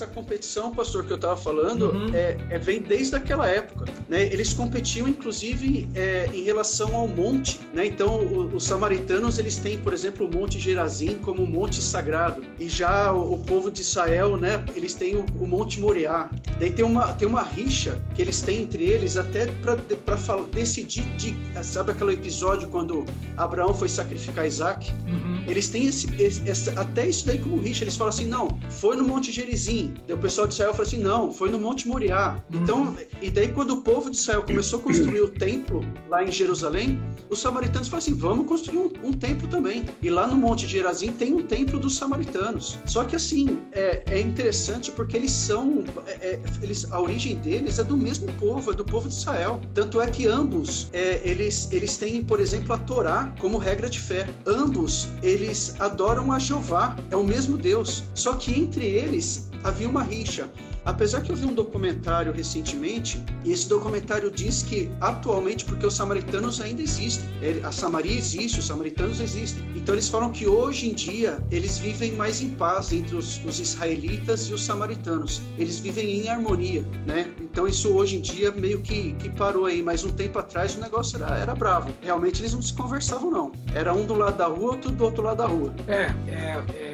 essa competição, pastor, que eu estava falando, uhum. é, é, vem desde aquela época. Né? Eles competiam, inclusive, é, em relação ao monte. Né? Então, o, os samaritanos eles têm, por exemplo, o Monte Gerazim como um monte sagrado. E já o, o povo de Israel, né, eles têm o, o, Monte Moriá. Daí tem uma, tem uma rixa que eles têm entre eles até para decidir. De, sabe aquele episódio quando Abraão foi sacrificar Isaac? Uhum. Eles têm esse, esse, até isso daí como rixa. Eles falam assim: não, foi no Monte Gerizim. O pessoal de Israel falou assim: não, foi no Monte Moriá. Uhum. Então, e daí quando o povo de Israel começou a construir o templo lá em Jerusalém, os samaritanos falaram assim: vamos construir um, um templo também. E lá no Monte Gerazim tem um templo dos samaritanos. Só que assim, é, é interessante porque eles são. É, é, eles, a origem deles é do mesmo povo, é do povo de Israel. Tanto é que ambos, é, eles, eles têm, por exemplo, a Torá como regra de fé. Ambos, eles adoram a Jeová, é o mesmo Deus. Só que entre eles havia uma rixa. Apesar que eu vi um documentário recentemente, e esse documentário diz que atualmente, porque os samaritanos ainda existem, a Samaria existe, os samaritanos existem. Então eles falam que hoje em dia eles vivem mais em paz entre os, os israelitas e os samaritanos. Eles vivem em harmonia, né? Então isso hoje em dia meio que, que parou aí, mas um tempo atrás o negócio era, era bravo. Realmente eles não se conversavam não. Era um do lado da rua, outro do outro lado da rua. É, é, é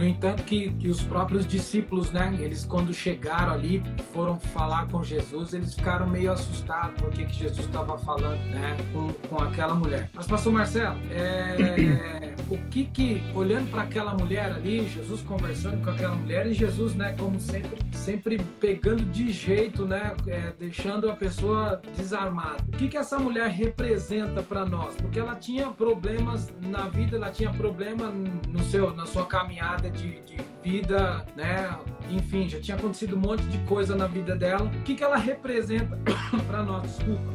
no entanto, que, que os próprios discípulos, né, eles quando chegaram ali, foram falar com Jesus, eles ficaram meio assustados porque que Jesus estava falando, né, com, com aquela mulher. Mas, pastor Marcelo, é, o que que, olhando para aquela mulher ali, Jesus conversando com aquela mulher e Jesus, né, como sempre, sempre pegando de jeito, né, é, deixando a pessoa desarmada. O que que essa mulher representa para nós? Porque ela tinha problemas na vida, ela tinha problema no seu, na sua caminhada de, de vida, né? Enfim, já tinha acontecido um monte de coisa na vida dela. O que, que ela representa para nós? Desculpa.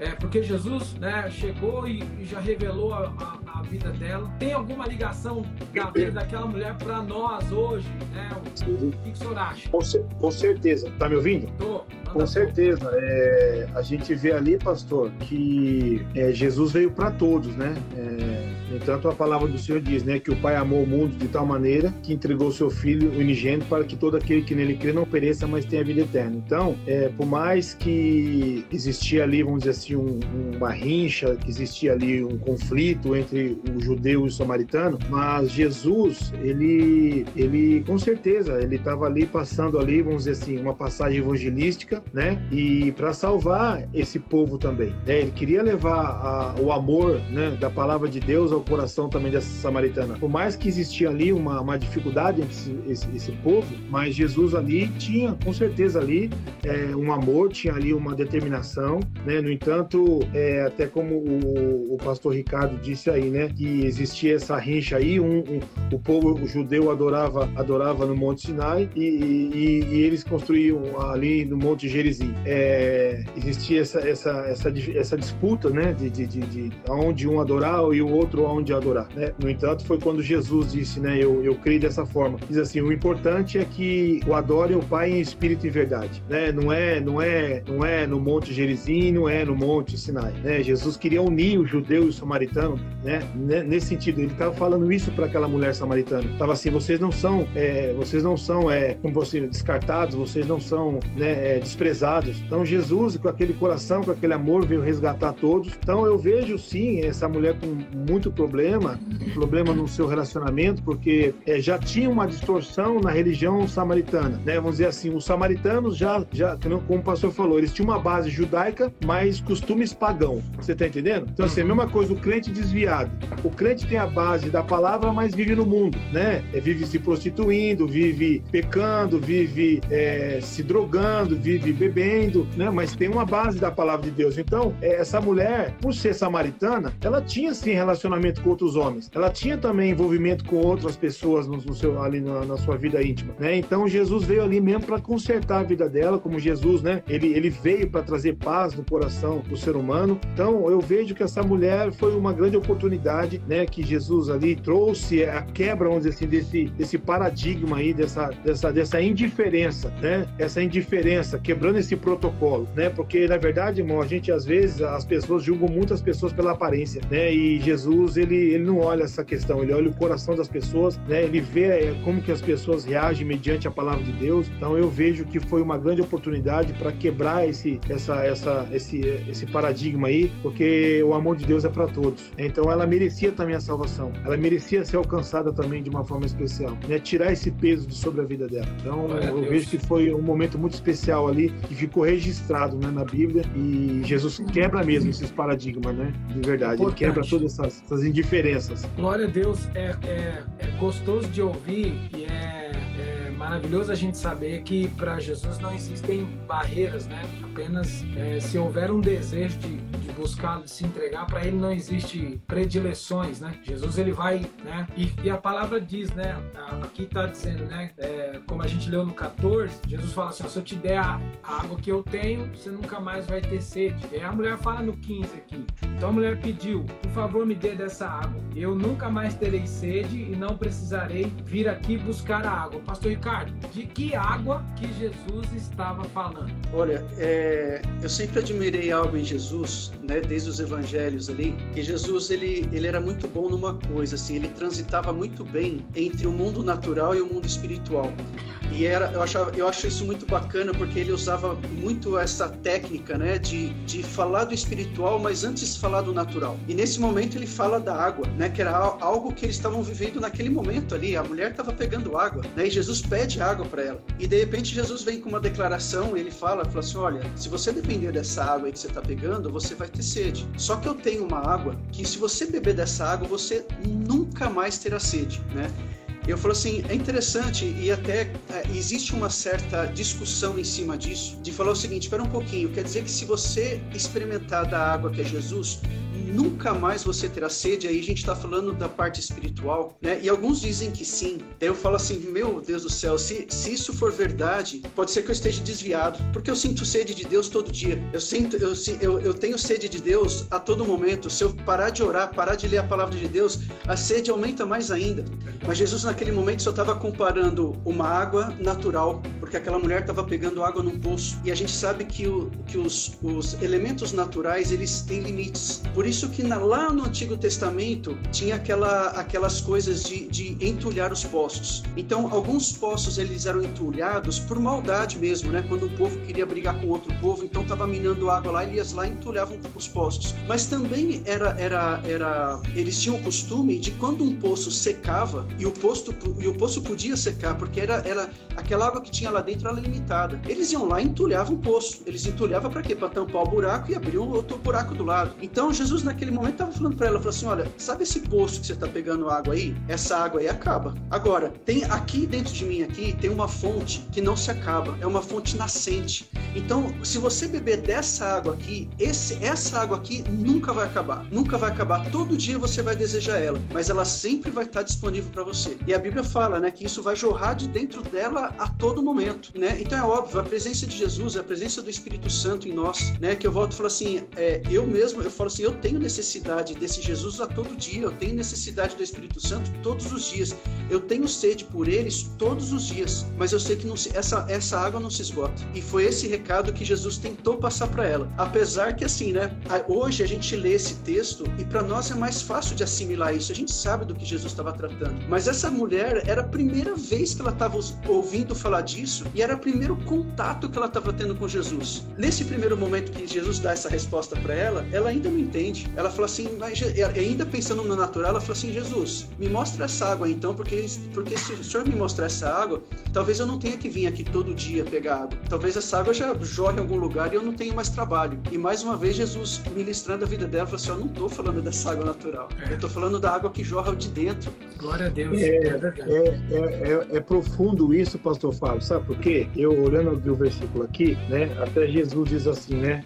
É, é porque Jesus, né, chegou e, e já revelou a, a, a, vida dela. Tem alguma ligação da vida daquela mulher para nós hoje, né? O, o que, que o senhor acha? Com, com certeza. Tá me ouvindo? Tô. Com certeza. É, a gente vê ali, pastor, que é, Jesus veio para todos, né? É, no entanto, a palavra do Senhor diz, né, que o Pai amou o mundo de tal maneira que entregou seu Filho unigênito para que todo aquele que nele crê não pereça, mas tenha vida eterna. Então, é, por mais que existia ali, vamos dizer assim, um, uma rincha, que existia ali um conflito entre o judeu e o samaritano, mas Jesus, ele, ele com certeza, ele estava ali passando ali, vamos dizer assim, uma passagem evangelística, né, e para salvar esse povo também. Né? Ele queria levar a, o amor, né, da palavra de Deus ao coração também dessa samaritana. Por mais que existia ali uma, uma dificuldade entre esse, esse, esse, povo, mas Jesus ali tinha, com certeza ali, é, um amor, tinha ali uma determinação, né? No entanto, é, até como o, o, pastor Ricardo disse aí, né? Que existia essa rincha aí, um, um, o povo o judeu adorava, adorava no Monte Sinai e, e, e eles construíam ali no Monte Gerizim. É, existia essa, essa, essa, essa disputa, né? De, de, de, de onde um adorar e o outro aonde adorar, né? No entanto, foi quando Jesus disse, né, eu, eu creio dessa forma. Diz assim, o importante é que o adore o Pai em espírito e verdade, né? Não é, não é, não é no Monte Gerizim, não é no Monte Sinai, né? Jesus queria unir o judeu e o samaritano, né? Nesse sentido, ele estava falando isso para aquela mulher samaritana. Tava assim, vocês não são, é, vocês não são, é, como você descartados, vocês não são, né, é, desprezados. Então Jesus, com aquele coração, com aquele amor, veio resgatar todos. Então eu vejo sim essa mulher com muito problema, problema no seu relacionamento, porque é, já tinha uma distorção na religião samaritana, né? Vamos dizer assim, os samaritanos já, já, como o pastor falou, eles tinham uma base judaica, mas costumes pagão. Você tá entendendo? Então, assim, a mesma coisa, o crente desviado. O crente tem a base da palavra, mas vive no mundo, né? É, vive se prostituindo, vive pecando, vive é, se drogando, vive bebendo, né? Mas tem uma base da palavra de Deus. Então, é, essa mulher, por ser samaritana, ela tinha sim relacionamento com outros homens. Ela tinha também envolvimento com outras pessoas no, seu, ali na, na, sua vida íntima, né? Então Jesus veio ali mesmo para consertar a vida dela, como Jesus, né? Ele, ele veio para trazer paz no coração do ser humano. Então eu vejo que essa mulher foi uma grande oportunidade, né? Que Jesus ali trouxe a quebra, vamos dizer assim, desse, desse paradigma aí, dessa, dessa, dessa indiferença, né? Essa indiferença, quebrando esse protocolo, né? Porque na verdade, irmão, a gente às vezes as pessoas julgam muitas pessoas pela aparência, né? E Jesus ele, ele não olha essa questão, ele olha o coração das pessoas, né? Ele vê é, como que as pessoas reagem mediante a palavra de Deus. Então eu vejo que foi uma grande oportunidade para quebrar esse, essa, essa, esse, esse paradigma aí, porque o amor de Deus é para todos. Então ela merecia também a salvação, ela merecia ser alcançada também de uma forma especial, né? Tirar esse peso de sobre a vida dela. Então eu vejo que foi um momento muito especial ali que ficou registrado né, na Bíblia e Jesus quebra mesmo esses paradigmas, né? De verdade, ele quebra todas essas, essas indiferenças. Glória a Deus, é, é, é gostoso de ouvir e é, é maravilhoso a gente saber que para Jesus não existem barreiras, né? Apenas é, se houver um desejo de, de buscar, de se entregar, para ele não existe predileções, né? Jesus ele vai, né? E, e a palavra diz, né? Aqui está dizendo, né? É, como a gente leu no 14, Jesus fala assim: se eu te der a, água que eu tenho, você nunca mais vai ter sede. E a mulher fala no 15 aqui. Então a mulher pediu: por favor, me dê dessa água. Eu nunca mais terei sede e não precisarei vir aqui buscar a água. Pastor Ricardo, de que água que Jesus estava falando? Olha, é, eu sempre admirei algo em Jesus, né, desde os evangelhos ali, que Jesus ele, ele era muito bom numa coisa, assim, ele transitava muito bem entre o mundo natural e o mundo espiritual. E era, eu, achava, eu acho isso muito bacana porque ele usava muito essa técnica, né, de, de falar do espiritual, mas antes falar do natural. E nesse momento ele fala da água, né, que era algo que eles estavam vivendo naquele momento ali. A mulher estava pegando água, né, e Jesus pede água para ela. E de repente Jesus vem com uma declaração, ele fala, fala assim, olha, se você depender dessa água que você está pegando, você vai ter sede. Só que eu tenho uma água que se você beber dessa água, você nunca mais terá sede, né? eu falo assim, é interessante e até é, existe uma certa discussão em cima disso, de falar o seguinte, espera um pouquinho, quer dizer que se você experimentar da água que é Jesus, nunca mais você terá sede. Aí a gente está falando da parte espiritual, né? E alguns dizem que sim. Daí eu falo assim, meu Deus do céu, se, se isso for verdade, pode ser que eu esteja desviado, porque eu sinto sede de Deus todo dia. Eu sinto, eu, eu, eu tenho sede de Deus a todo momento. Se eu parar de orar, parar de ler a palavra de Deus, a sede aumenta mais ainda. Mas Jesus naquele momento só estava comparando uma água natural, porque aquela mulher estava pegando água num poço. E a gente sabe que, o, que os, os elementos naturais eles têm limites. Por isso isso que na, lá no Antigo Testamento tinha aquela, aquelas coisas de, de entulhar os poços. Então, alguns poços eles eram entulhados por maldade mesmo, né? Quando um povo queria brigar com outro povo, então estava minando água lá, eles lá entulhavam os poços. Mas também era, era, era, eles tinham o costume de quando um poço secava e o poço, e o poço podia secar, porque era, era aquela água que tinha lá dentro era limitada. Eles iam lá e entulhavam o poço. Eles entulhavam para quê? Para tampar o buraco e abrir outro buraco do lado. Então, Jesus naquele momento estava falando para ela, falou assim, olha, sabe esse poço que você está pegando água aí? Essa água aí acaba. Agora, tem aqui dentro de mim aqui tem uma fonte que não se acaba, é uma fonte nascente. Então, se você beber dessa água aqui, esse, essa água aqui nunca vai acabar, nunca vai acabar. Todo dia você vai desejar ela, mas ela sempre vai estar disponível para você. E a Bíblia fala, né, que isso vai jorrar de dentro dela a todo momento, né? Então é óbvio, a presença de Jesus, a presença do Espírito Santo em nós, né? Que eu volto e falo assim, é, eu mesmo, eu falo assim, eu tenho necessidade desse Jesus a todo dia, eu tenho necessidade do Espírito Santo todos os dias, eu tenho sede por eles todos os dias, mas eu sei que se, essa, essa água não se esgota. E foi esse recado que Jesus tentou passar para ela. Apesar que, assim, né, hoje a gente lê esse texto e para nós é mais fácil de assimilar isso, a gente sabe do que Jesus estava tratando. Mas essa mulher era a primeira vez que ela estava ouvindo falar disso e era o primeiro contato que ela estava tendo com Jesus. Nesse primeiro momento que Jesus dá essa resposta para ela, ela ainda não entende ela falou assim, ainda pensando no natural, ela falou assim, Jesus, me mostra essa água então, porque, porque se o senhor me mostrar essa água, talvez eu não tenha que vir aqui todo dia pegar água. Talvez essa água já jorre em algum lugar e eu não tenha mais trabalho. E mais uma vez, Jesus, ministrando a vida dela, falou assim, eu não estou falando dessa água natural, eu estou falando da água que jorra de dentro. Glória a Deus. É, é, é, é, profundo isso, pastor Fábio, sabe por quê? Eu, olhando o versículo aqui, né, até Jesus diz assim, né,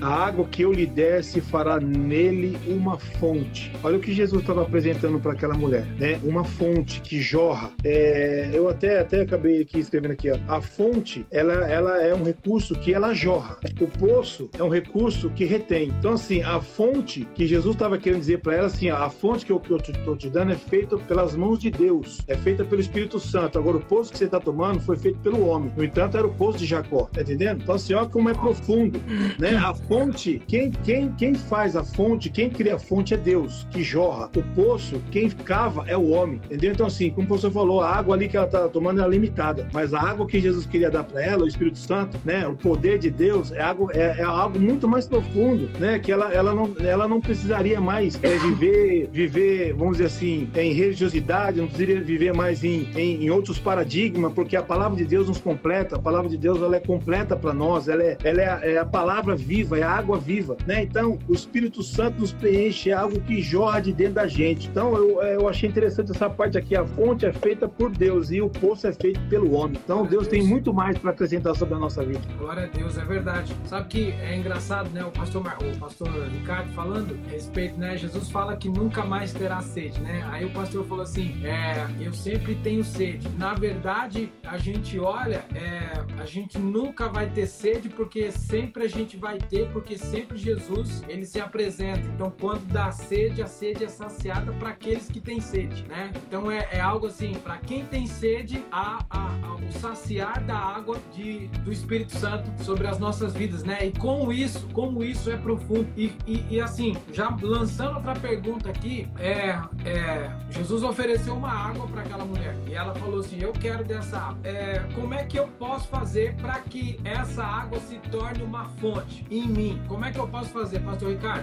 a água que eu lhe der se fará nele uma fonte. Olha o que Jesus estava apresentando para aquela mulher, né? Uma fonte que jorra. É, eu até até acabei aqui escrevendo aqui, ó. A fonte, ela, ela é um recurso que ela jorra. O poço é um recurso que retém. Então assim, a fonte que Jesus estava querendo dizer para ela assim, ó, a fonte que eu, estou te dando é feita pelas mãos de Deus, é feita pelo Espírito Santo. Agora o poço que você está tomando foi feito pelo homem. No entanto, era o poço de Jacó, tá entendendo? Então assim, olha como é profundo, né? A fonte, quem quem quem faz a fonte, quem cria a fonte é Deus, que jorra. O poço, quem cava é o homem, entendeu? Então, assim, como o professor falou, a água ali que ela está tomando é limitada, mas a água que Jesus queria dar para ela, o Espírito Santo, né, o poder de Deus, é algo, é, é algo muito mais profundo, né, que ela, ela, não, ela não precisaria mais é, viver, viver, vamos dizer assim, em religiosidade, não precisaria viver mais em, em, em, outros paradigmas, porque a palavra de Deus nos completa, a palavra de Deus ela é completa para nós, ela, é, ela é, a, é a palavra viva, é a água viva, né? Então, o Espírito Santo nos preenche, é algo que jorra de dentro da gente. Então, eu, eu achei interessante essa parte aqui, a fonte é feita por Deus e o poço é feito pelo homem. Então, Deus, Deus tem muito mais para acrescentar sobre a nossa vida. Glória a Deus, é verdade. Sabe que é engraçado, né? O pastor, Mar... o pastor Ricardo falando a respeito, né? Jesus fala que nunca mais terá sede, né? Aí o pastor falou assim: é, eu sempre tenho sede. Na verdade, a gente olha, é, a gente nunca vai ter sede porque sempre a gente vai ter, porque sempre Jesus ele se apresenta. Então, quando dá sede, a sede é saciada para aqueles que têm sede, né? Então é, é algo assim, para quem tem sede, a, a, a, o saciar da água de, do Espírito Santo sobre as nossas vidas, né? E como isso, como isso é profundo. E, e, e assim, já lançando outra pergunta aqui, é, é, Jesus ofereceu uma água para aquela mulher e ela falou assim: Eu quero dessa água. É, como é que eu posso fazer para que essa água se torne uma fonte em mim? Como é que eu posso fazer, Pastor Ricardo?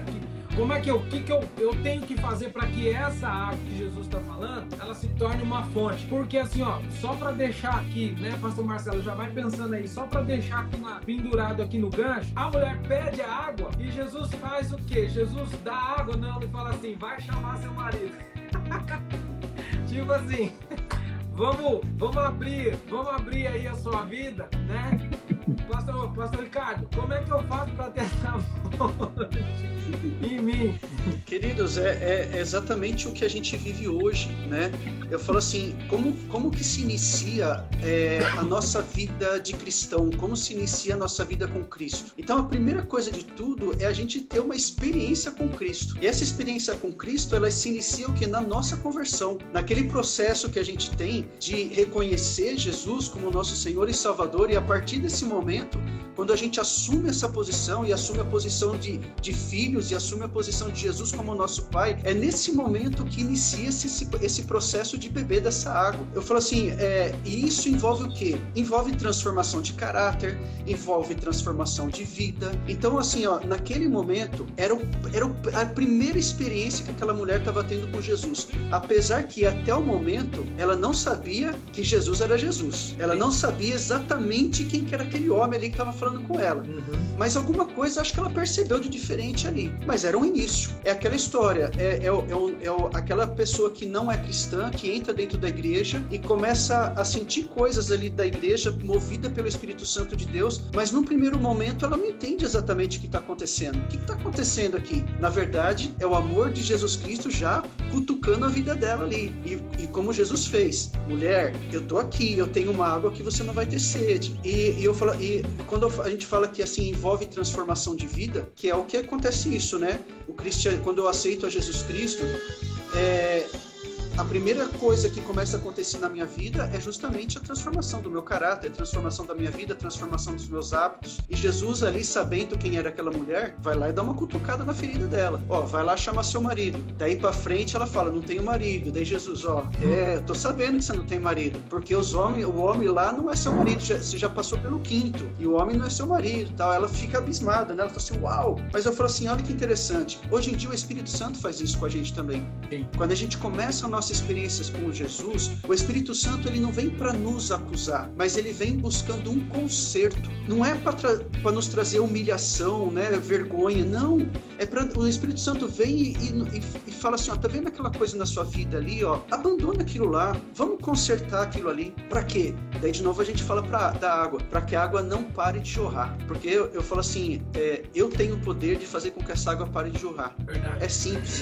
Como é que eu, que que eu, eu tenho que fazer para que essa água que Jesus está falando, ela se torne uma fonte? Porque assim, ó, só para deixar aqui, né, Pastor Marcelo, já vai pensando aí, só para deixar aqui na, pendurado aqui no gancho, a mulher pede a água e Jesus faz o quê? Jesus dá água, não, ele fala assim, vai chamar seu marido. tipo assim, vamos, vamos abrir, vamos abrir aí a sua vida, né? Pastor, Pastor Ricardo, como é que eu faço para ter essa fonte em mim? Queridos, é, é, exatamente o que a gente vive hoje, né? Eu falo assim, como, como que se inicia é, a nossa vida de cristão? Como se inicia a nossa vida com Cristo? Então, a primeira coisa de tudo é a gente ter uma experiência com Cristo. E essa experiência com Cristo, ela se inicia o que? Na nossa conversão. Naquele processo que a gente tem de reconhecer Jesus como nosso Senhor e Salvador e a partir desse momento, quando a gente assume essa posição e assume a posição de, de filhos e assume a posição de Jesus como nosso Pai, é nesse momento que inicia-se esse, esse processo de beber dessa água. Eu falo assim, é, e isso envolve o quê? Envolve transformação de caráter, envolve transformação de vida. Então, assim, ó, naquele momento, era, o, era a primeira experiência que aquela mulher estava tendo com Jesus. Apesar que até o momento ela não sabia que Jesus era Jesus. Ela não sabia exatamente quem que era aquele homem ali que estava falando com ela. Uhum. Mas alguma coisa acho que ela percebeu de diferente ali. Mas era um início. É aquela história, é, é, é, é, aquela pessoa que não é cristã, que entra dentro da igreja e começa a sentir coisas ali da igreja, movida pelo Espírito Santo de Deus, mas no primeiro momento ela não entende exatamente o que está acontecendo. O que está acontecendo aqui? Na verdade, é o amor de Jesus Cristo já cutucando a vida dela ali. E, e como Jesus fez, mulher, eu tô aqui, eu tenho uma água que você não vai ter sede. E, e eu falo, e quando a gente fala que assim envolve transformação de vida, que é o que acontece isso, né? O cristiano, quando eu aceito a Jesus Cristo, é, a primeira coisa que começa a acontecer na minha vida é justamente a transformação do meu caráter, a transformação da minha vida, a transformação dos meus hábitos. E Jesus ali, sabendo quem era aquela mulher, vai lá e dá uma cutucada na ferida dela. Ó, vai lá chamar seu marido. Daí para frente ela fala, não tenho marido. Daí Jesus, ó, é, tô sabendo que você não tem marido, porque os homens, o homem lá não é seu marido, já, você já passou pelo quinto e o homem não é seu marido, tal. Ela fica abismada, né? Ela fala assim, uau. Mas eu falo assim, olha que interessante. Hoje em dia o Espírito Santo faz isso com a gente também. Sim. Quando a gente começa a nossa nossas experiências com Jesus, o Espírito Santo ele não vem para nos acusar, mas ele vem buscando um conserto. Não é para nos trazer humilhação, né, vergonha, não. É para o Espírito Santo vem e, e, e, fala assim, ó, tá vendo aquela coisa na sua vida ali, ó? Abandona aquilo lá, vamos consertar aquilo ali. Para quê? Daí de novo a gente fala pra, da água, para que a água não pare de jorrar. Porque eu, eu falo assim, é, eu tenho o poder de fazer com que essa água pare de jorrar. É simples.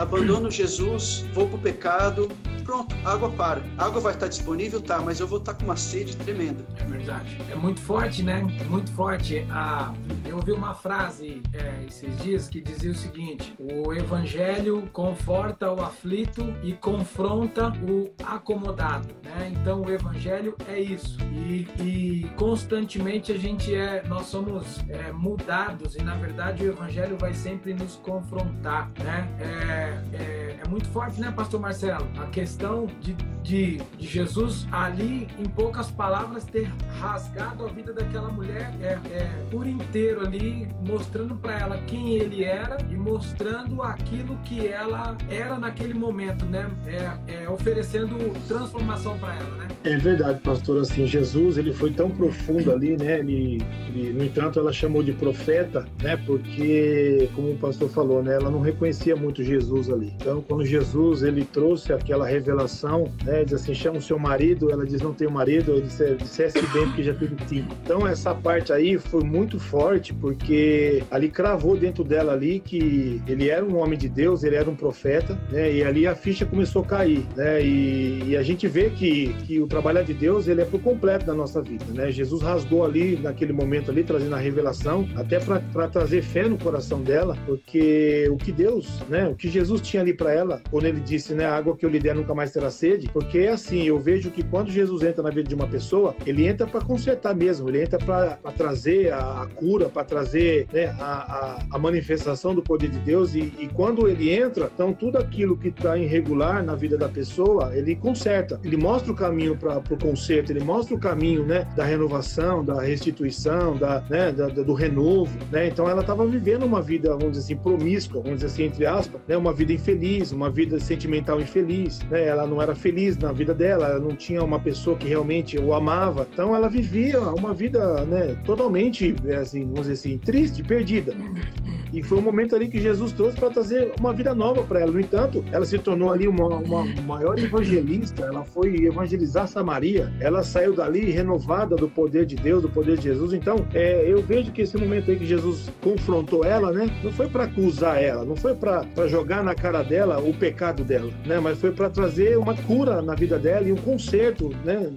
Abandono Jesus, vou pro pecado pecado, pronto, água para. A água vai estar disponível, tá, mas eu vou estar com uma sede tremenda. É verdade. É muito forte, né? É muito forte. Ah, eu ouvi uma frase é, esses dias que dizia o seguinte: o evangelho conforta o aflito e confronta o acomodado, né? Então o evangelho é isso. E, e constantemente a gente é, nós somos é, mudados e na verdade o evangelho vai sempre nos confrontar, né? É, é, é muito forte, né, Pastor Marcelo? A questão de, de, de, Jesus ali, em poucas palavras, ter rasgado a vida daquela mulher é, é por inteiro ali, mostrando para ela quem ele era e mostrando aquilo que ela era naquele momento, né? É, é oferecendo transformação para ela, né? É verdade, pastor. Assim, Jesus ele foi tão profundo ali, né? Ele, ele, no entanto, ela chamou de profeta, né? Porque, como o pastor falou, né? Ela não reconhecia muito Jesus ali. Então, quando Jesus ele trouxe aquela revelação, né? Diz assim, chama o seu marido. Ela diz não tenho marido. Ele disse, dissesse bem porque já teve cinco. Então, essa parte aí foi muito forte porque ali cravou dentro dela ali que ele era um homem de Deus, ele era um profeta, né? E ali a ficha começou a cair, né? E, e a gente vê que, que o trabalhar de Deus, ele é por completo na nossa vida, né? Jesus rasgou ali, naquele momento ali, trazendo a revelação, até para trazer fé no coração dela, porque o que Deus, né? O que Jesus tinha ali para ela, quando ele disse, né? Água que eu lhe der nunca mais terá sede, porque é assim, eu vejo que quando Jesus entra na vida de uma pessoa, ele entra para consertar mesmo, ele entra para trazer a, a cura, para trazer né, a, a, a, manifestação do poder de Deus, e, e quando ele entra, então tudo aquilo que está irregular na vida da pessoa, ele conserta, ele mostra o caminho para o conserto, ele mostra o caminho né, da renovação, da restituição, da, né, da, do renovo. Né? Então ela estava vivendo uma vida, vamos dizer assim, promíscua, vamos dizer assim, entre aspas, né? uma vida infeliz, uma vida sentimental infeliz. Né? Ela não era feliz na vida dela, ela não tinha uma pessoa que realmente o amava. Então ela vivia uma vida né, totalmente, assim, vamos dizer assim, triste, perdida. E foi um momento ali que Jesus trouxe para trazer uma vida nova para ela. No entanto, ela se tornou ali uma, uma maior evangelista, ela foi evangelizar Samaria, ela saiu dali renovada do poder de Deus, do poder de Jesus. Então, é, eu vejo que esse momento aí que Jesus confrontou ela, né, não foi para acusar ela, não foi para jogar na cara dela o pecado dela, né, mas foi para trazer uma cura na vida dela e um conserto, né,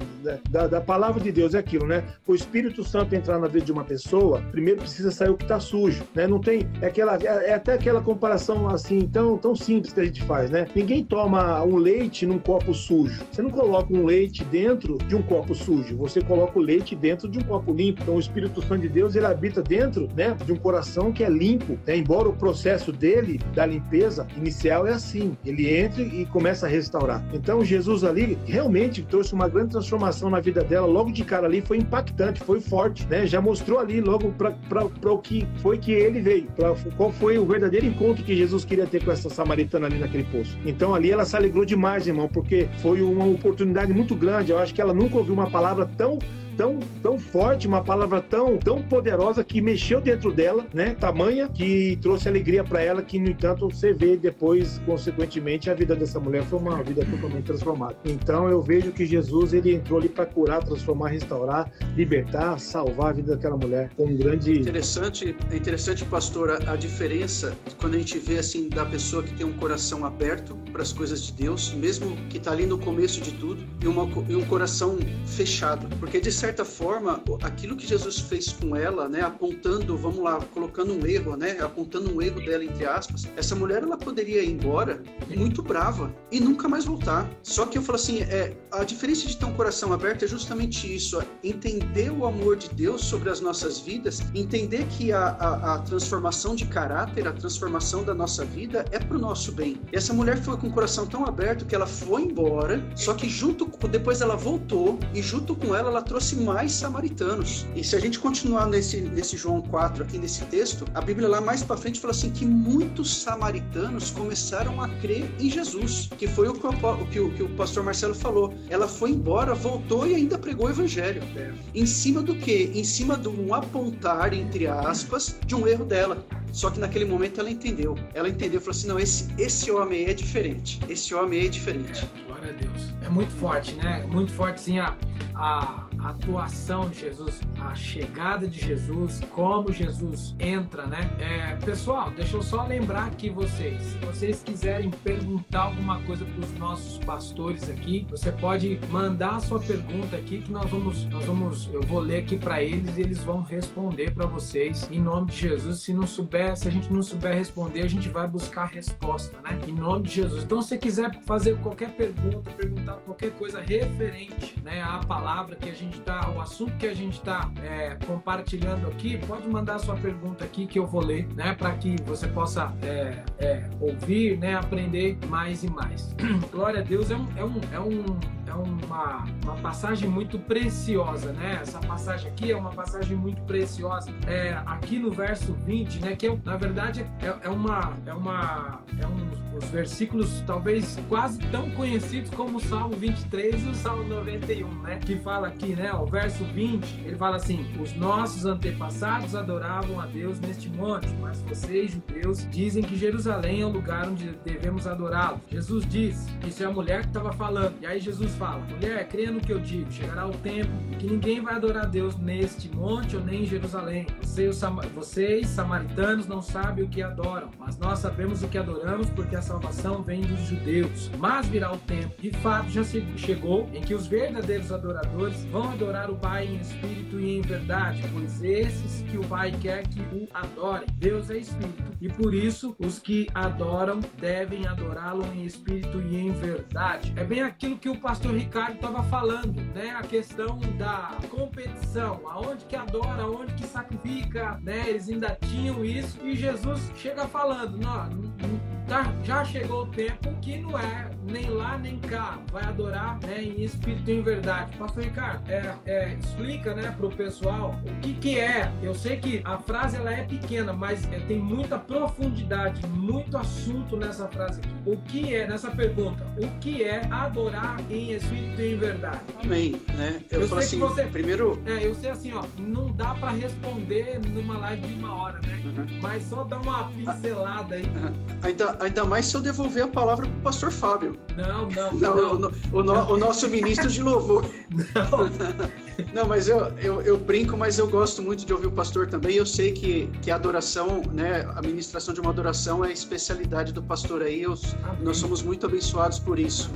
da, da palavra de Deus. É aquilo, né? O Espírito Santo entrar na vida de uma pessoa, primeiro precisa sair o que está sujo, né? Não tem é aquela é, é até aquela comparação assim tão tão simples que a gente faz, né? Ninguém toma um leite num copo sujo. Você não coloca um leite dentro de um copo sujo, você coloca o leite dentro de um copo limpo. Então o Espírito Santo de Deus ele habita dentro, né, de um coração que é limpo. Né? Embora o processo dele da limpeza inicial é assim, ele entra e começa a restaurar. Então Jesus ali realmente trouxe uma grande transformação na vida dela. Logo de cara ali foi impactante, foi forte, né? Já mostrou ali logo para o que foi que ele veio, qual foi o verdadeiro encontro que Jesus queria ter com essa samaritana ali naquele poço. Então ali ela se alegrou demais, irmão, porque foi uma oportunidade muito grande. Eu acho que ela nunca ouviu uma palavra tão tão, tão forte, uma palavra tão, tão poderosa que mexeu dentro dela, né? Tamanha que trouxe alegria para ela, que no entanto você vê depois, consequentemente, a vida dessa mulher foi uma vida totalmente transformada. Então eu vejo que Jesus ele entrou ali para curar, transformar, restaurar, libertar, salvar a vida daquela mulher com um grande interessante, é interessante, pastor, a, a diferença quando a gente vê assim da pessoa que tem um coração aberto para as coisas de Deus, mesmo que está ali no começo de tudo, e, uma, e um coração fechado, porque de certa forma, aquilo que Jesus fez com ela, né, apontando, vamos lá, colocando um erro, né, apontando um erro dela entre aspas, essa mulher ela poderia ir embora muito brava e nunca mais voltar. Só que eu falo assim, é, a diferença de ter um coração aberto é justamente isso, entender o amor de Deus sobre as nossas vidas, entender que a, a, a transformação de caráter, a transformação da nossa vida é para o nosso bem. E essa mulher foi com o coração tão aberto que ela foi embora, só que junto depois ela voltou e junto com ela ela trouxe mais samaritanos. E se a gente continuar nesse, nesse João 4 aqui nesse texto, a Bíblia lá mais para frente fala assim que muitos samaritanos começaram a crer em Jesus, que foi o que o, o, que o, que o pastor Marcelo falou. Ela foi embora, voltou e ainda pregou o evangelho. É. Em cima do quê? Em cima de um apontar, entre aspas, de um erro dela. Só que naquele momento ela entendeu. Ela entendeu, falou assim: não, esse, esse homem é diferente. Esse homem é diferente. É, glória a Deus. É muito forte, né? Muito forte, sim, a, a a atuação de Jesus, a chegada de Jesus, como Jesus entra, né? É, pessoal, deixa eu só lembrar aqui vocês, se vocês quiserem perguntar alguma coisa para os nossos pastores aqui, você pode mandar a sua pergunta aqui que nós vamos, nós vamos, eu vou ler aqui para eles e eles vão responder para vocês em nome de Jesus. Se não souber, se a gente não souber responder, a gente vai buscar a resposta, né? Em nome de Jesus. Então, se você quiser fazer qualquer pergunta, perguntar qualquer coisa referente, né, à palavra que a gente está, o assunto que a gente está é, compartilhando aqui, pode mandar sua pergunta aqui que eu vou ler, né, para que você possa é, é, ouvir, né, aprender mais e mais. Glória a Deus é um, é um, é um uma, uma passagem muito preciosa, né? Essa passagem aqui é uma passagem muito preciosa. É, aqui no verso 20, né? Que é, na verdade é, é uma, é uma, é um, os versículos talvez quase tão conhecidos como o Salmo 23 e o Salmo 91, né? Que fala aqui, né? O verso 20, ele fala assim: Os nossos antepassados adoravam a Deus neste monte, mas vocês, judeus, dizem que Jerusalém é o lugar onde devemos adorá-lo. Jesus diz, isso é a mulher que estava falando. E aí Jesus fala: Mulher, creia no que eu digo, chegará o tempo que ninguém vai adorar Deus neste monte ou nem em Jerusalém. Vocês, vocês, samaritanos, não sabem o que adoram, mas nós sabemos o que adoramos porque a salvação vem dos judeus. Mas virá o tempo, de fato já chegou, em que os verdadeiros adoradores vão adorar o Pai em espírito e em verdade, pois esses que o Pai quer que o adorem. Deus é espírito e por isso os que adoram devem adorá-lo em espírito e em verdade. É bem aquilo que o pastor pastor Ricardo estava falando, né? A questão da competição, aonde que adora, aonde que sacrifica, né? Eles ainda tinham isso e Jesus chega falando, não, tá, já chegou o tempo que não é nem lá nem cá, vai adorar né, em espírito e em verdade. Pastor Ricardo, é, é, explica né, para o pessoal o que, que é. Eu sei que a frase ela é pequena, mas é, tem muita profundidade, muito assunto nessa frase aqui. O que é, nessa pergunta, o que é adorar em espírito e em verdade? Amém. Né? Eu, eu sei assim, que você. Primeiro. É, eu sei assim, ó, não dá para responder numa live de uma hora, né? Uhum. Mas só dá uma pincelada aí. Uhum. Ainda, ainda mais se eu devolver a palavra para o pastor Fábio. Não, não, não. não. O, o, o, o, nosso ministro de louvor. Não. Não, mas eu, eu, eu, brinco, mas eu gosto muito de ouvir o pastor também. Eu sei que, que a adoração, né, a ministração de uma adoração é a especialidade do pastor aí. Eu, nós somos muito abençoados por isso.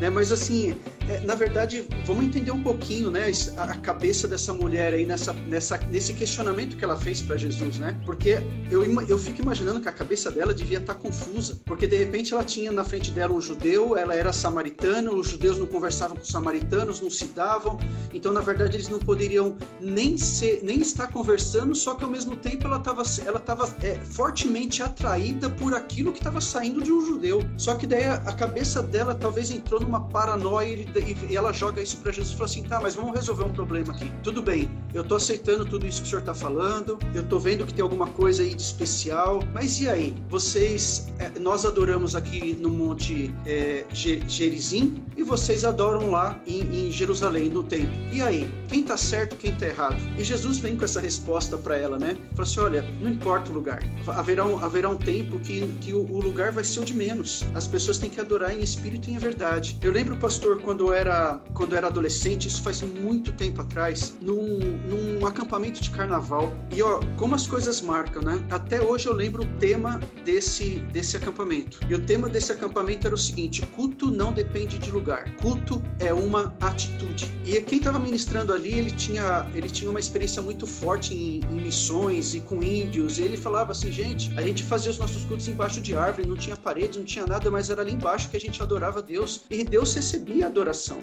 Né? Mas assim, é, na verdade, vamos entender um pouquinho, né, a cabeça dessa mulher aí nessa, nessa, nesse questionamento que ela fez para Jesus, né? Porque eu, eu fico imaginando que a cabeça dela devia estar tá confusa, porque de repente ela tinha na frente dela um judeu, ela era samaritana, os judeus não conversavam com os samaritanos, não se davam. Então, na verdade verdade eles não poderiam nem ser, nem estar conversando, só que ao mesmo tempo ela estava ela tava, é, fortemente atraída por aquilo que estava saindo de um judeu. Só que daí a, cabeça dela talvez entrou numa paranoia e, e, ela joga isso para Jesus e fala assim: tá, mas vamos resolver um problema aqui. Tudo bem, eu tô aceitando tudo isso que o senhor está falando, eu tô vendo que tem alguma coisa aí de especial, mas e aí? Vocês, é, nós adoramos aqui no Monte é, Gerizim e vocês adoram lá em, em Jerusalém, no templo. E aí? Quem está certo, quem está errado. E Jesus vem com essa resposta para ela, né? Fala assim: olha, não importa o lugar, haverá um, haverá um tempo que, que o, o, lugar vai ser o de menos. As pessoas têm que adorar em espírito e em verdade. Eu lembro, pastor, quando eu era, quando eu era adolescente, isso faz muito tempo atrás, num, num acampamento de carnaval. E ó, como as coisas marcam, né? Até hoje eu lembro o tema desse, desse acampamento. E o tema desse acampamento era o seguinte: culto não depende de lugar, culto é uma atitude. E quem estava ministrando ali, ele tinha, ele tinha uma experiência muito forte em, em, missões e com índios. E ele falava assim, gente, a gente fazia os nossos cultos embaixo de árvore, não tinha parede, não tinha nada, mas era ali embaixo que a gente adorava Deus. E Deus recebia a adoração.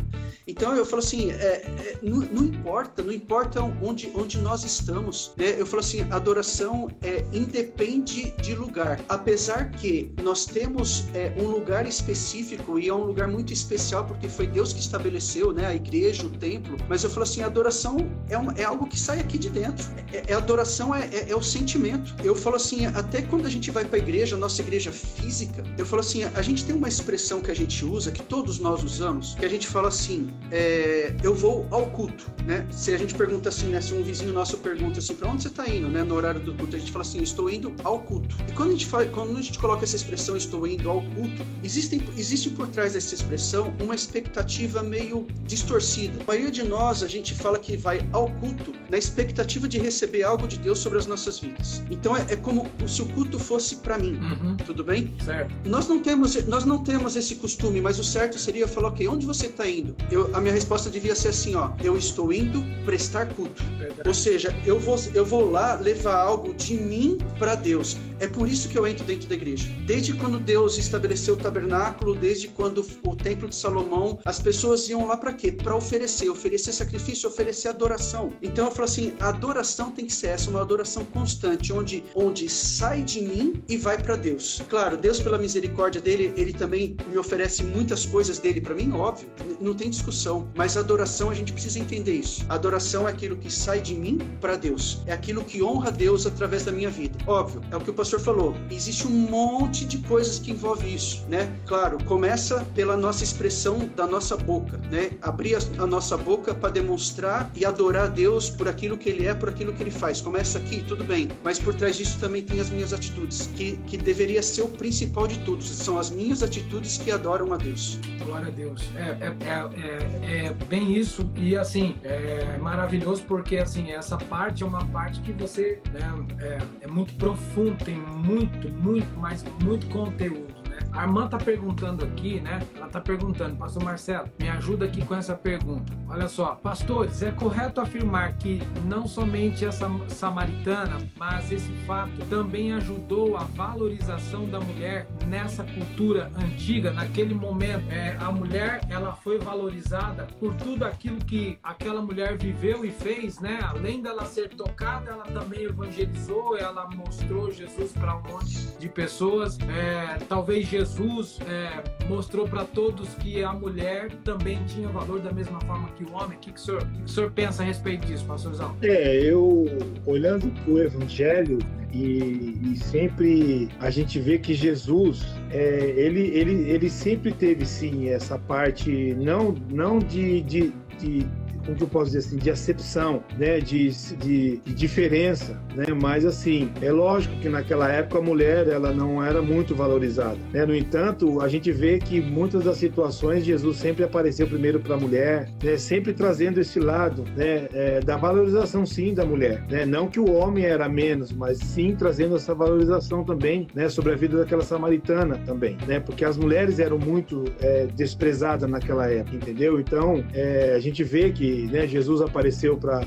Então eu falo assim, é, é, não, não, importa, não importa onde, onde nós estamos. Né? Eu falo assim, adoração é, independe de lugar. Apesar que nós temos é, um lugar específico e é um lugar muito especial porque foi Deus que estabeleceu, né, a igreja, o templo. Mas eu falo assim, adoração é, uma, é algo que sai aqui de dentro. É, é adoração é, é, é, o sentimento. Eu falo assim, até quando a gente vai para a igreja, nossa igreja física, eu falo assim, a gente tem uma expressão que a gente usa, que todos nós usamos, que a gente fala assim, é, eu vou ao culto, né? Se a gente pergunta assim, né? Se um vizinho nosso pergunta assim, para onde você está indo, né? No horário do culto, a gente fala assim, estou indo ao culto. E quando a gente fala, quando a gente coloca essa expressão, estou indo ao culto, existe, existe por trás dessa expressão uma expectativa meio distorcida. A maioria de nós, a gente fala que vai ao culto na expectativa de receber algo de Deus sobre as nossas vidas. Então é, é como se o culto fosse para mim, uhum. tudo bem? Certo. Nós não temos, nós não temos esse costume, mas o certo seria falar, ok, onde você está indo? Eu, a minha resposta devia ser assim, ó, eu estou indo prestar culto. Verdade. Ou seja, eu vou, eu vou lá levar algo de mim para Deus. É por isso que eu entro dentro da igreja. Desde quando Deus estabeleceu o tabernáculo, desde quando o templo de Salomão, as pessoas iam lá para quê? Para oferecer, oferecer sacrifício, oferecer adoração. Então eu falo assim, a adoração tem que ser essa, uma adoração constante, onde, onde sai de mim e vai para Deus. Claro, Deus pela misericórdia dele, ele também me oferece muitas coisas dele para mim, óbvio, não tem discussão. Mas a adoração a gente precisa entender isso. A adoração é aquilo que sai de mim para Deus, é aquilo que honra Deus através da minha vida. Óbvio, é o que o pastor pastor falou, existe um monte de coisas que envolve isso, né? Claro, começa pela nossa expressão da nossa boca, né? Abrir a, a nossa boca para demonstrar e adorar a Deus por aquilo que Ele é, por aquilo que Ele faz. Começa aqui, tudo bem, mas por trás disso também tem as minhas atitudes, que, que deveria ser o principal de tudo. São as minhas atitudes que adoram a Deus. Glória a Deus. É, é, é, é, é bem isso e assim é maravilhoso porque assim essa parte é uma parte que você né, é, é muito profundo, tem muito, muito, mas muito conteúdo. A irmã tá perguntando aqui, né? Ela tá perguntando, Pastor Marcelo, me ajuda aqui com essa pergunta. Olha só, pastores, é correto afirmar que não somente essa samaritana, mas esse fato também ajudou a valorização da mulher nessa cultura antiga, naquele momento. É, a mulher, ela foi valorizada por tudo aquilo que aquela mulher viveu e fez, né? Além dela ser tocada, ela também evangelizou, ela mostrou Jesus para um monte de pessoas. É, talvez Jesus Jesus é, mostrou para todos que a mulher também tinha valor da mesma forma que o homem. O que, que, o, senhor, que, que o senhor pensa a respeito disso, pastorzão? É, eu, olhando para o Evangelho, e, e, sempre a gente vê que Jesus é, ele, ele, ele sempre teve sim essa parte não não de, de, de como que eu posso dizer assim, de acepção, né, de, de, de, diferença, né, mas assim, é lógico que naquela época a mulher, ela não era muito valorizada, né, no entanto, a gente vê que muitas das situações Jesus sempre apareceu primeiro para a mulher, né, sempre trazendo esse lado, né, é, da valorização sim da mulher, né, não que o homem era menos, mas sim trazendo essa valorização também, né, sobre a vida daquela samaritana também, né, porque as mulheres eram muito é, desprezadas naquela época, entendeu? Então, é, a gente vê que né, Jesus apareceu para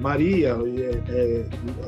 Maria, é, é,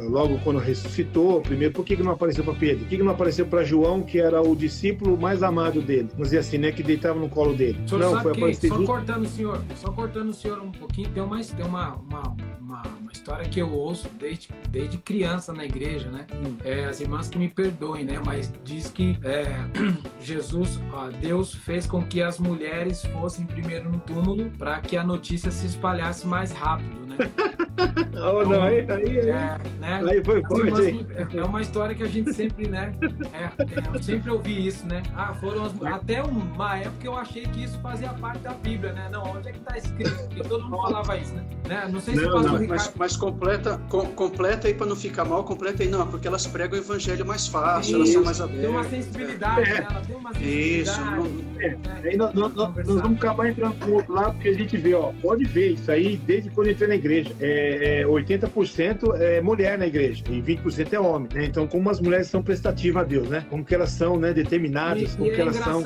logo quando ressuscitou, primeiro, por que, que não apareceu para Pedro? Por que, que não apareceu para João, que era o discípulo mais amado dele? Vamos dizer assim, né, que deitava no colo dele. Não, foi que, só cortando o senhor, só cortando o senhor um pouquinho, tem uma, tem uma, uma, uma, uma história que eu ouço desde, desde criança na igreja, né? Hum. É, as irmãs que me perdoem, né? Mas diz que é, Jesus, ó, Deus fez com que as mulheres fossem primeiro no túmulo para que a notícia se espalhasse mais rápido, né? oh, não, aí, aí, é, né? aí foi forte. É, é uma história que a gente sempre, né? É, é, eu sempre ouvi isso, né? Ah, foram as, até uma época eu achei que isso fazia parte da Bíblia, né? Não, onde é que está escrito? Porque todo mundo falava isso, né? né? Não sei se não, não, mas, mas, completa, com, completa aí para não ficar mal, completa aí não, porque elas pregam o evangelho mais fácil, isso, elas são mais abertas. Tem uma sensibilidade, é. né? Ela tem uma sensibilidade. Isso. Não, é. Aí nós, nós, nós, vamos acabar entrando no outro lado, porque a gente vê, ó, pode ver isso aí desde quando entrei na igreja. É, 80% é, é mulher na igreja e 20% é homem, né? Então, como as mulheres são prestativas a Deus, né? Como que elas são, né, determinadas, e, como e que é elas são.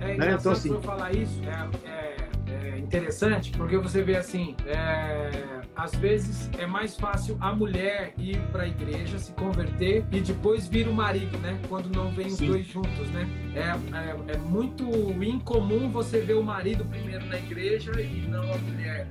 É né? então, assim, falar isso, é, é, é interessante, porque você vê assim, é às vezes é mais fácil a mulher ir para a igreja, se converter e depois vir o marido, né? Quando não vem os Sim. dois juntos, né? É, é, é, muito incomum você ver o marido primeiro na igreja e não a mulher.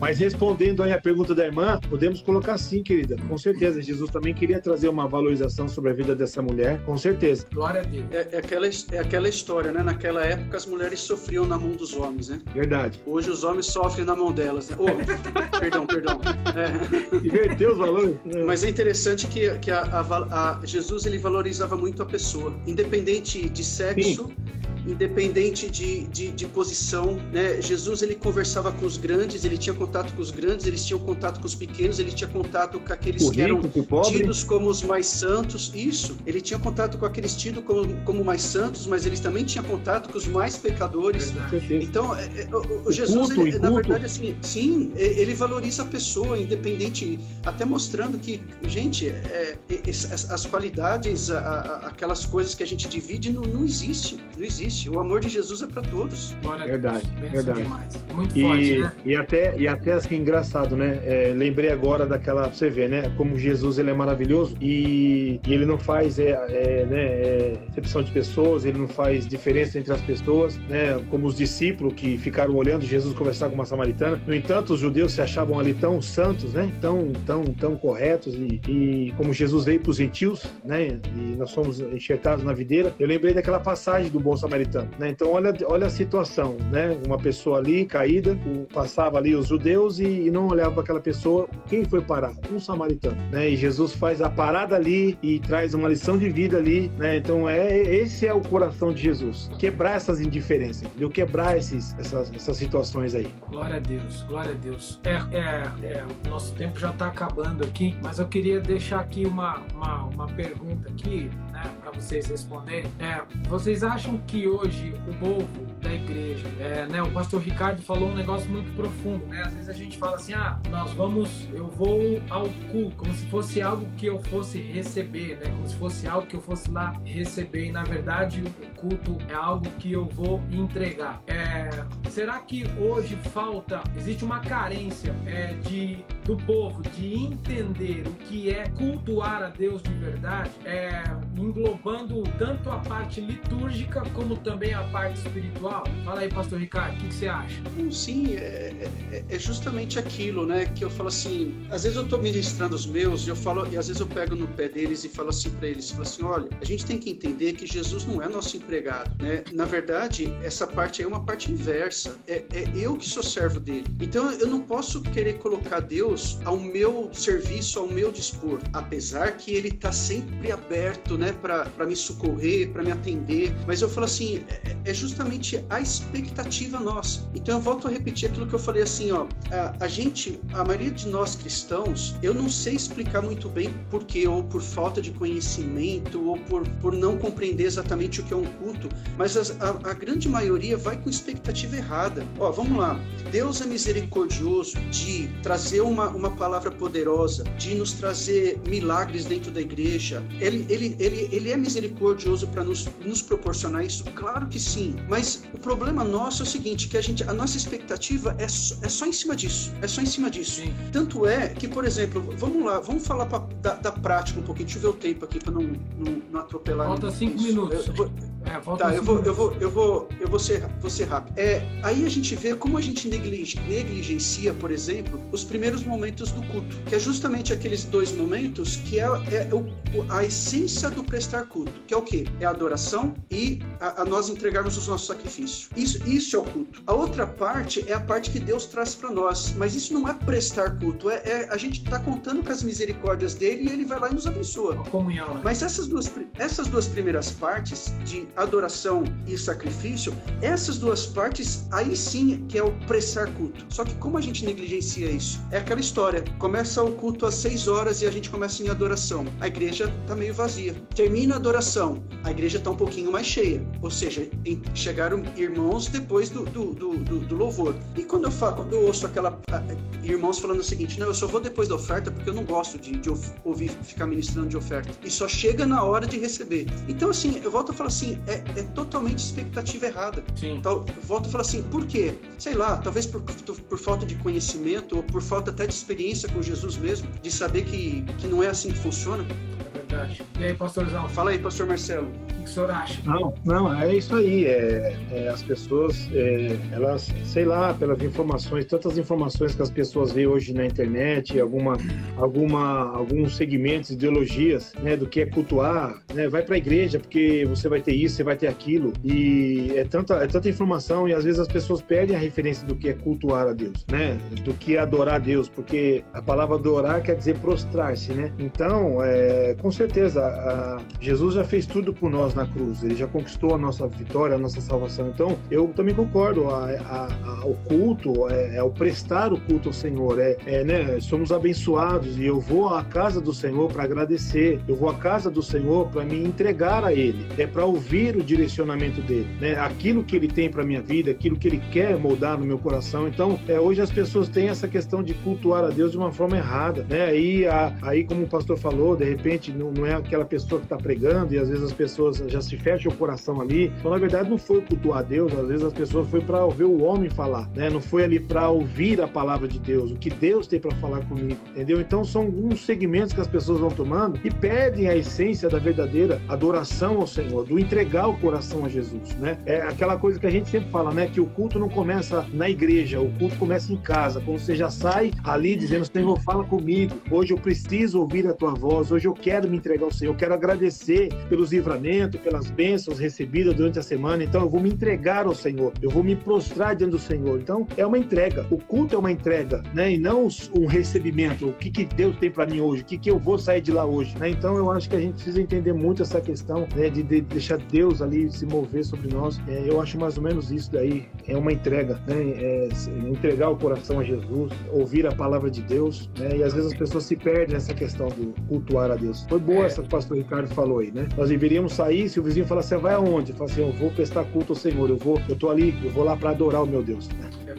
Mas respondendo aí a pergunta da irmã, podemos colocar sim, querida. Com certeza, Jesus também queria trazer uma valorização sobre a vida dessa mulher, com certeza. Glória a Deus. É, é aquela, é aquela história, né? Naquela época as mulheres sofriam na mão dos homens, né? Verdade. Hoje os homens sofrem na mão delas, né? Oh, perdão, perdão. É. Inverteu os valores. Mas é interessante que, que a, a, a, Jesus ele valorizava muito a pessoa, independente de sexo. Sim independente de, de, de, posição, né? Jesus ele conversava com os grandes, ele tinha contato com os grandes, eles tinham contato com os pequenos, ele tinha contato com aqueles o que eram tidos como os mais santos. Isso, ele tinha contato com aqueles tidos como, como mais santos, mas eles também tinham contato com os mais pecadores. Então, é, é, o, o Jesus, culto, ele, na verdade, assim, sim, ele valoriza a pessoa, independente, até mostrando que, gente, é, as, as, qualidades, a, a, aquelas coisas que a gente divide, não, não existe, não existe. O amor de Jesus é para todos. Verdade, verdade. Muito e, forte, né? E até, e até assim, engraçado, né? É, lembrei agora daquela, você vê, né? Como Jesus ele é maravilhoso e, e ele não faz é, é, né, é, excepção de pessoas, ele não faz diferença entre as pessoas, né? Como os discípulos que ficaram olhando Jesus conversar com uma samaritana. No entanto, os judeus se achavam ali tão santos, né? Tão, tão, tão corretos e, e como Jesus veio para os gentios, né? E nós somos enxertados na videira. Eu lembrei daquela passagem do bom samaritano, né? Então olha, olha a situação, né? Uma pessoa ali caída, passava ali os judeus e, e não olhava para aquela pessoa. Quem foi parar? Um samaritano, né? E Jesus faz a parada ali e traz uma lição de vida ali, né? Então é esse é o coração de Jesus, quebrar essas indiferenças, entendeu? Quebrar esses, essas, essas situações aí. Glória a Deus, glória a Deus. É, é, é o nosso tempo já está acabando aqui, mas eu queria deixar aqui uma, uma, uma pergunta aqui, né, para vocês responderem. É, vocês acham que hoje o povo da igreja, é, né, o pastor Ricardo falou um negócio muito profundo, né? Às vezes a gente fala assim, ah, nós vamos, eu vou ao culto, como se fosse algo que eu fosse receber, né? Como se fosse algo que eu fosse lá receber. E na verdade o culto é algo que eu vou entregar. É, será que hoje falta, existe uma carência é, de do povo de entender o que é cultuar a Deus de verdade, é, englobando tanto a parte litúrgica como também a parte espiritual? Fala aí, pastor Ricardo, o que, que você acha? Sim, é, é, é, justamente aquilo, né? Que eu falo assim, às vezes eu estou ministrando os meus e eu falo, e às vezes eu pego no pé deles e falo assim para eles, falo assim, olha, a gente tem que entender que Jesus não é nosso empregado, né? Na verdade, essa parte aí é uma parte inversa. É, é eu que sou servo dele. Então eu não posso querer colocar Deus ao meu serviço, ao meu dispor, apesar que ele está sempre aberto, né, para me socorrer, para me atender. Mas eu falo assim, é, é, justamente a expectativa nossa. Então eu volto a repetir aquilo que eu falei assim, ó, a, a gente, a maioria de nós cristãos, eu não sei explicar muito bem por quê, ou por falta de conhecimento, ou por, por não compreender exatamente o que é um culto, mas a, a, a grande maioria vai com expectativa errada. Ó, vamos lá, Deus é misericordioso de trazer uma, uma palavra poderosa, de nos trazer milagres dentro da igreja. Ele, ele, ele, ele é misericordioso para nos, nos proporcionar isso? Claro que sim. Mas o problema nosso é o seguinte, que a gente, a nossa expectativa é, só, é só em cima disso. É só em cima disso. Sim. Tanto é que, por exemplo, vamos lá, vamos falar pra, da, da, prática um pouquinho. Deixa eu ver o tempo aqui para não, não, não, atropelar. Falta cinco isso. minutos. Eu, eu, é, tá, eu vou, eu vou, eu vou, eu vou ser, vou ser rápido. É, aí a gente vê como a gente negligencia, por exemplo, os primeiros momentos do culto, que é justamente aqueles dois momentos que é, é a essência do prestar culto, que é o quê? É a adoração e a, a nós entregarmos os nossos sacrifícios. Isso, isso é o culto. A outra parte é a parte que Deus traz para nós, mas isso não é prestar culto, é, é a gente está contando com as misericórdias dele e ele vai lá e nos abençoa. comunhão. Né? Mas essas duas, essas duas primeiras partes de adoração e sacrifício, essas duas partes, aí sim que é o prestar culto. Só que como a gente negligencia isso? É aquela história. Começa o culto às seis horas e a gente começa em adoração. A igreja tá meio vazia. Termina a adoração, a igreja tá um pouquinho mais cheia. Ou seja, chegaram irmãos depois do, do, do, do louvor. E quando eu falo, quando eu ouço aquela irmãos falando o seguinte, não, eu só vou depois da oferta porque eu não gosto de, de ouvir ficar ministrando de oferta. E só chega na hora de receber. Então, assim, eu volto a falar assim, é, é totalmente expectativa errada. Sim. Então, volto a falar assim, por quê? Sei lá, talvez por, por falta de conhecimento ou por falta até de experiência com Jesus mesmo, de saber que, que não é assim que funciona. Verdade. E aí, pastorzão? Fala aí, pastor Marcelo que o senhor acha? Não, não, é isso aí. É, é as pessoas, é, elas, sei lá, pelas informações, tantas informações que as pessoas veem hoje na internet, alguma, alguma, alguns segmentos, ideologias, né, do que é cultuar, né, vai para a igreja porque você vai ter isso, você vai ter aquilo. E é tanta, é tanta informação e às vezes as pessoas perdem a referência do que é cultuar a Deus, né, do que é adorar a Deus, porque a palavra adorar quer dizer prostrar-se, né? Então, é, com certeza, a, Jesus já fez tudo por nós na cruz, ele já conquistou a nossa vitória, a nossa salvação. Então, eu também concordo, a, o culto é, é, o prestar o culto ao Senhor, é, é, né, somos abençoados e eu vou à casa do Senhor para agradecer, eu vou à casa do Senhor para me entregar a Ele, é para ouvir o direcionamento dele, né, aquilo que Ele tem para minha vida, aquilo que Ele quer moldar no meu coração. Então, é, hoje as pessoas têm essa questão de cultuar a Deus de uma forma errada, né, aí, aí como o pastor falou, de repente não, é aquela pessoa que está pregando e às vezes as pessoas já se fecham o coração ali. Então, na verdade, não foi cultuar Deus, às vezes as pessoas foi para ouvir o homem falar, né? Não foi ali para ouvir a palavra de Deus, o que Deus tem para falar comigo, entendeu? Então, são alguns segmentos que as pessoas vão tomando e perdem a essência da verdadeira adoração ao Senhor, do entregar o coração a Jesus, né? É aquela coisa que a gente sempre fala, né? Que o culto não começa na igreja, o culto começa em casa, quando você já sai ali dizendo, Senhor, fala comigo, hoje eu preciso ouvir a tua voz, hoje eu quero me entregar ao Senhor, eu quero agradecer pelos livramentos, pelas bênçãos recebidas durante a semana, então eu vou me entregar ao Senhor, eu vou me prostrar diante do Senhor. Então é uma entrega, o culto é uma entrega, né? E não um recebimento. O que, que Deus tem para mim hoje? O que, que eu vou sair de lá hoje? Né? Então eu acho que a gente precisa entender muito essa questão né? de, de, deixar Deus ali se mover sobre nós. É, eu acho mais ou menos isso daí, é uma entrega, né? É, entregar o coração a Jesus, ouvir a palavra de Deus, né? E às vezes as pessoas se perdem nessa questão do cultuar a Deus. Foi boa é. essa que o pastor Ricardo falou aí, né? Nós deveríamos sair, se o vizinho falar, você vai aonde? Fala assim, eu vou prestar culto ao Senhor, eu vou, eu tô ali, eu vou lá para adorar o meu Deus.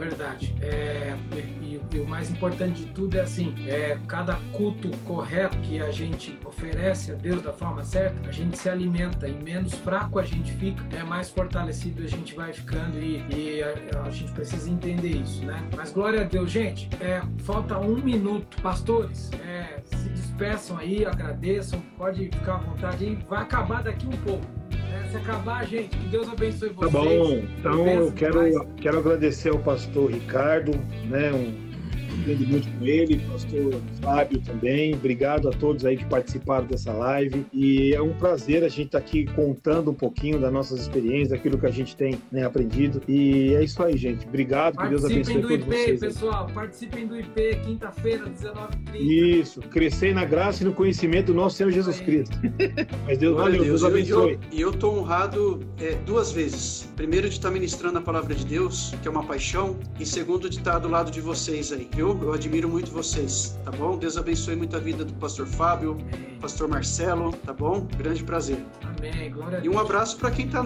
Verdade. É, e, e, o mais importante de tudo é assim, é cada culto correto que a gente oferece a Deus da forma certa, a gente se alimenta e menos fraco a gente fica, é mais fortalecido a gente vai ficando e, e a, a, gente precisa entender isso, né? Mas glória a Deus, gente. É, falta um minuto, pastores. É, se despeçam aí, agradeçam, pode ficar à vontade aí. Vai acabar daqui um pouco se acabar, gente, que Deus abençoe vocês. Tá bom, então eu quero, quero agradecer ao pastor Ricardo, né, um aprendo muito com ele, pastor Fábio também. Obrigado a todos aí que participaram dessa live. E é um prazer a gente estar tá aqui contando um pouquinho das nossas experiências, daquilo que a gente tem né, aprendido. E é isso aí, gente. Obrigado, que Deus abençoe todos IP, vocês. pessoal. Participem do IP, quinta-feira, 19h30. Isso. Crescer na graça e no conhecimento do nosso Senhor Jesus Cristo. Mas Deus, valeu, Deus, Deus abençoe. E eu estou honrado é, duas vezes. Primeiro, de estar tá ministrando a palavra de Deus, que é uma paixão. E segundo, de estar tá do lado de vocês aí, viu? Eu admiro muito vocês, tá bom? Deus abençoe muito a vida do pastor Fábio, pastor Marcelo, tá bom? Grande prazer. Amém. Glória a Deus. E um abraço para quem está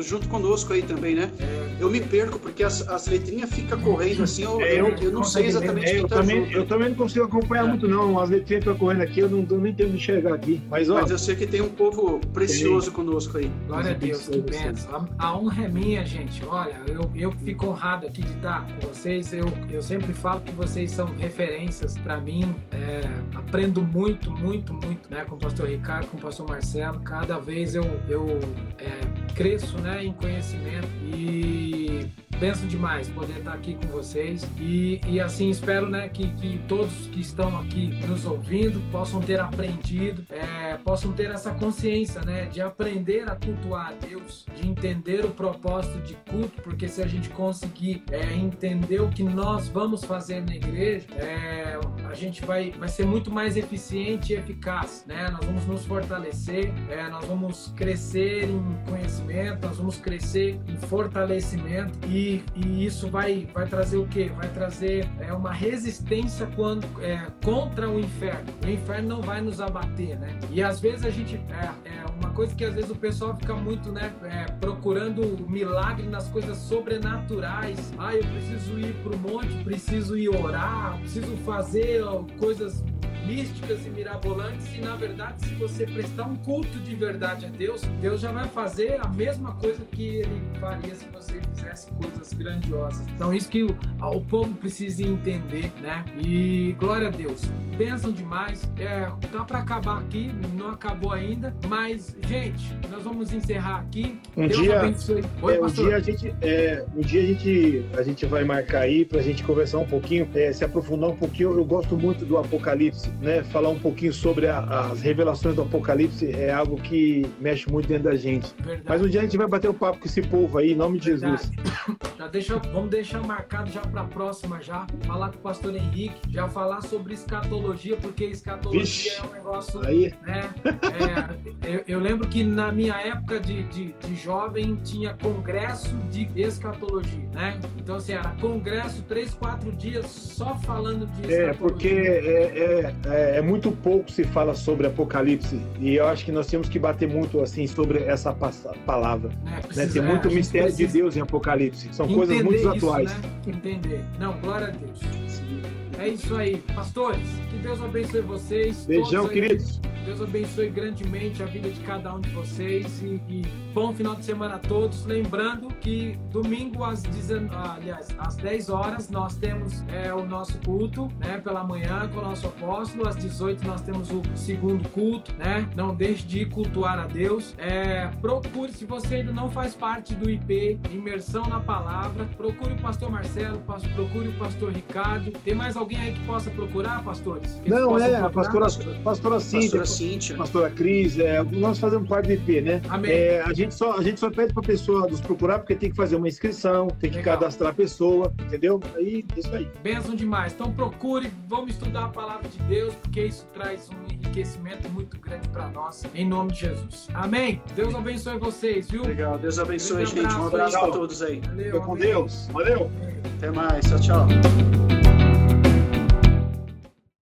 junto conosco aí também, né? É. Eu me perco porque as, as letrinhas ficam correndo assim, eu, é, eu, eu, não sei exatamente é, quem tá também, junto. Eu também não consigo acompanhar é. muito, não. As letrinhas ficam correndo aqui, eu não, eu nem tenho de enxergar aqui. Mas, ó, Mas eu sei que tem um povo precioso conosco aí. Glória a Deus, que benção. A, a honra é minha, gente. Olha, eu, eu fico honrado aqui de estar com vocês. Eu, eu sempre falo que vocês são referências para mim. É, aprendo muito, muito, muito né, com o pastor Ricardo, com o pastor Marcelo. Cada vez eu, eu é, cresço né, em conhecimento e penso demais poder estar aqui com vocês e, e assim espero né, que, que todos que estão aqui nos ouvindo possam ter aprendido, é, possam ter essa consciência né, de aprender a cultuar a Deus, de entender o propósito de culto, porque se a gente conseguir é, entender o que nós vamos fazer na igreja, é, a gente vai, vai ser muito mais eficiente e eficaz. Né? Nós vamos nos fortalecer, é, nós vamos crescer em conhecimento, nós vamos crescer em fortalecimento e e, isso vai, vai trazer o quê? Vai trazer é, uma resistência quando, é, contra o inferno. O inferno não vai nos abater, né? E às vezes a gente. É, é uma coisa que às vezes o pessoal fica muito, né? É, procurando milagre nas coisas sobrenaturais. Ah, eu preciso ir para o monte, preciso ir orar, preciso fazer coisas místicas e mirabolantes e na verdade se você prestar um culto de verdade a Deus, Deus já vai fazer a mesma coisa que ele faria se você fizesse coisas grandiosas. Então isso que o, o povo precisa entender, né? E glória a Deus. Pensam demais. É, tá para acabar aqui, não acabou ainda, mas gente, nós vamos encerrar aqui. Um Deus dia, abençoe. Oi, é, um dia a gente, é, um dia a gente, a gente vai marcar aí para a gente conversar um pouquinho, é, se aprofundar um pouquinho. Eu gosto muito do Apocalipse né, falar um pouquinho sobre a, as revelações do Apocalipse é algo que mexe muito dentro da gente. Verdade. Mas um dia a gente vai bater o um papo com esse povo aí, em nome de Verdade. Jesus. Já deixa, vamos deixar marcado já para a próxima já, falar com o pastor Henrique, já falar sobre escatologia, porque escatologia Vixe, é um negócio, aí. né? É, eu, eu, lembro que na minha época de, de, de, jovem tinha congresso de escatologia, né? Então assim, era congresso três, quatro dias só falando de escatologia. É, porque é, é, é, é muito pouco se fala sobre Apocalipse e eu acho que nós temos que bater muito assim sobre essa palavra. É, precisa, né? Tem muito é, mistério de Deus em Apocalipse. São coisas muito isso, atuais. Né? Entender. Não, glória a Deus. É isso aí. Pastores, que Deus abençoe vocês. Beijão, queridos. Deus abençoe grandemente a vida de cada um de vocês e, e bom final de semana a todos. Lembrando que domingo às, 19, aliás, às 10 horas nós temos é, o nosso culto, né, pela manhã com o nosso apóstolo. Às 18 nós temos o segundo culto, né? Não deixe de cultuar a Deus. É, procure, se você ainda não faz parte do IP, imersão na palavra, procure o pastor Marcelo, procure o pastor Ricardo. Tem mais alguém aí que possa procurar, pastores? Que não, é, procurar? a pastora, pastora Cíntia. Cíntia. Pastora Cris, é, nós fazemos parte do IP, né? Amém. É, a, gente só, a gente só pede para a pessoa nos procurar porque tem que fazer uma inscrição, tem que Legal. cadastrar a pessoa, entendeu? Aí, isso aí. Bênção demais. Então procure, vamos estudar a palavra de Deus, porque isso traz um enriquecimento muito grande para nós, em nome de Jesus. Amém. Deus abençoe vocês, viu? Legal. Deus abençoe, gente. Um abraço para todos aí. Valeu, com Deus. Valeu. Até mais. Tchau, tchau.